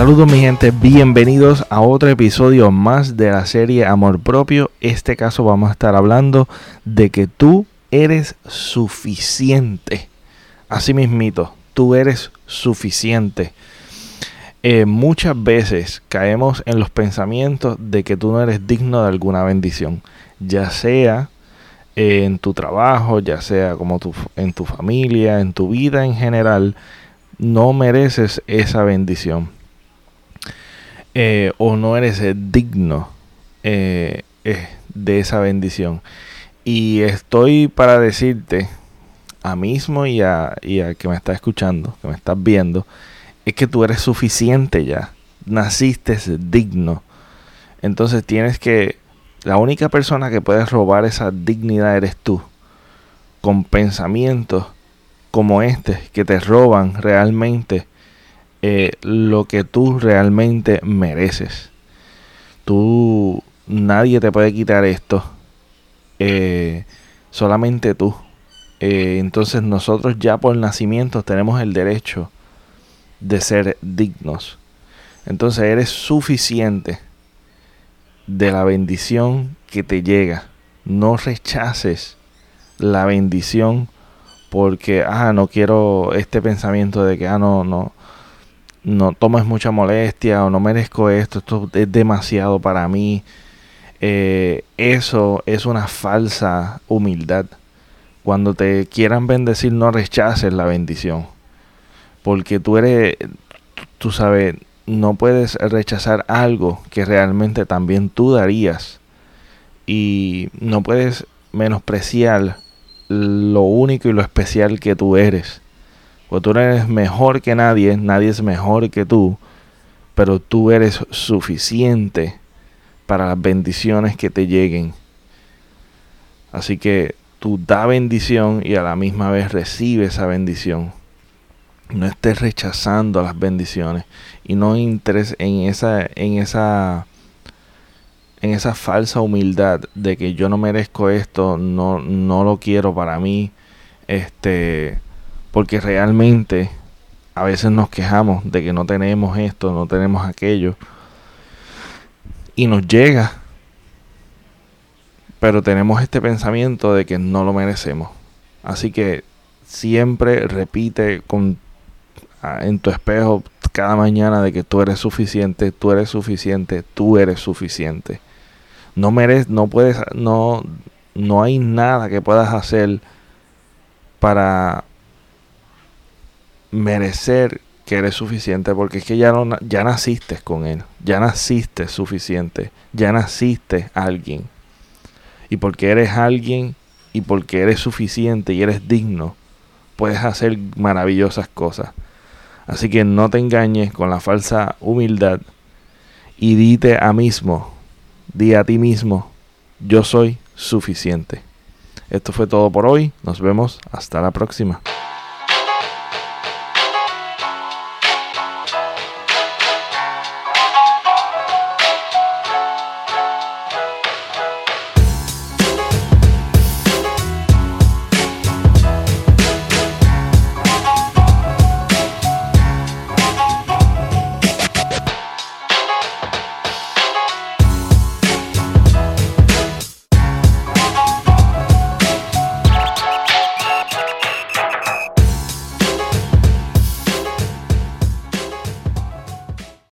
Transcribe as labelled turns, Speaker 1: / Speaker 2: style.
Speaker 1: Saludos mi gente, bienvenidos a otro episodio más de la serie Amor Propio. Este caso vamos a estar hablando de que tú eres suficiente. Así mismito, tú eres suficiente. Eh, muchas veces caemos en los pensamientos de que tú no eres digno de alguna bendición, ya sea eh, en tu trabajo, ya sea como en tu familia, en tu vida en general, no mereces esa bendición. Eh, o no eres digno de esa bendición. Y estoy para decirte a mismo y a, y que me está escuchando, que me estás viendo, es que tú eres suficiente ya. Naciste digno. Entonces tienes que... La única persona que puedes robar esa dignidad eres tú. Con pensamientos como este que te roban realmente eh, lo que tú realmente mereces. Tú, nadie te puede quitar esto. Eh, solamente tú. Eh, entonces nosotros ya por nacimiento tenemos el derecho de ser dignos. Entonces eres suficiente de la bendición que te llega. No rechaces la bendición porque, ah, no quiero este pensamiento de que, ah, no, no, no tomes mucha molestia o no merezco esto, esto es demasiado para mí. Eh, eso es una falsa humildad. Cuando te quieran bendecir, no rechaces la bendición. Porque tú eres, tú sabes, no puedes rechazar algo que realmente también tú darías. Y no puedes menospreciar lo único y lo especial que tú eres. Porque tú eres mejor que nadie, nadie es mejor que tú, pero tú eres suficiente para las bendiciones que te lleguen. Así que tú da bendición y a la misma vez recibe esa bendición. No estés rechazando las bendiciones y no entres en esa, en esa, en esa falsa humildad de que yo no merezco esto, no, no lo quiero para mí, este, porque realmente a veces nos quejamos de que no tenemos esto, no tenemos aquello, y nos llega, pero tenemos este pensamiento de que no lo merecemos. Así que siempre repite con, en tu espejo cada mañana de que tú eres suficiente, tú eres suficiente, tú eres suficiente. No mereces, no puedes, no, no hay nada que puedas hacer para merecer que eres suficiente porque es que ya, no, ya naciste con Él, ya naciste suficiente, ya naciste alguien. Y porque eres alguien y porque eres suficiente y eres digno, puedes hacer maravillosas cosas. Así que no te engañes con la falsa humildad y dite a mismo, di a ti mismo, yo soy suficiente. Esto fue todo por hoy, nos vemos hasta la próxima.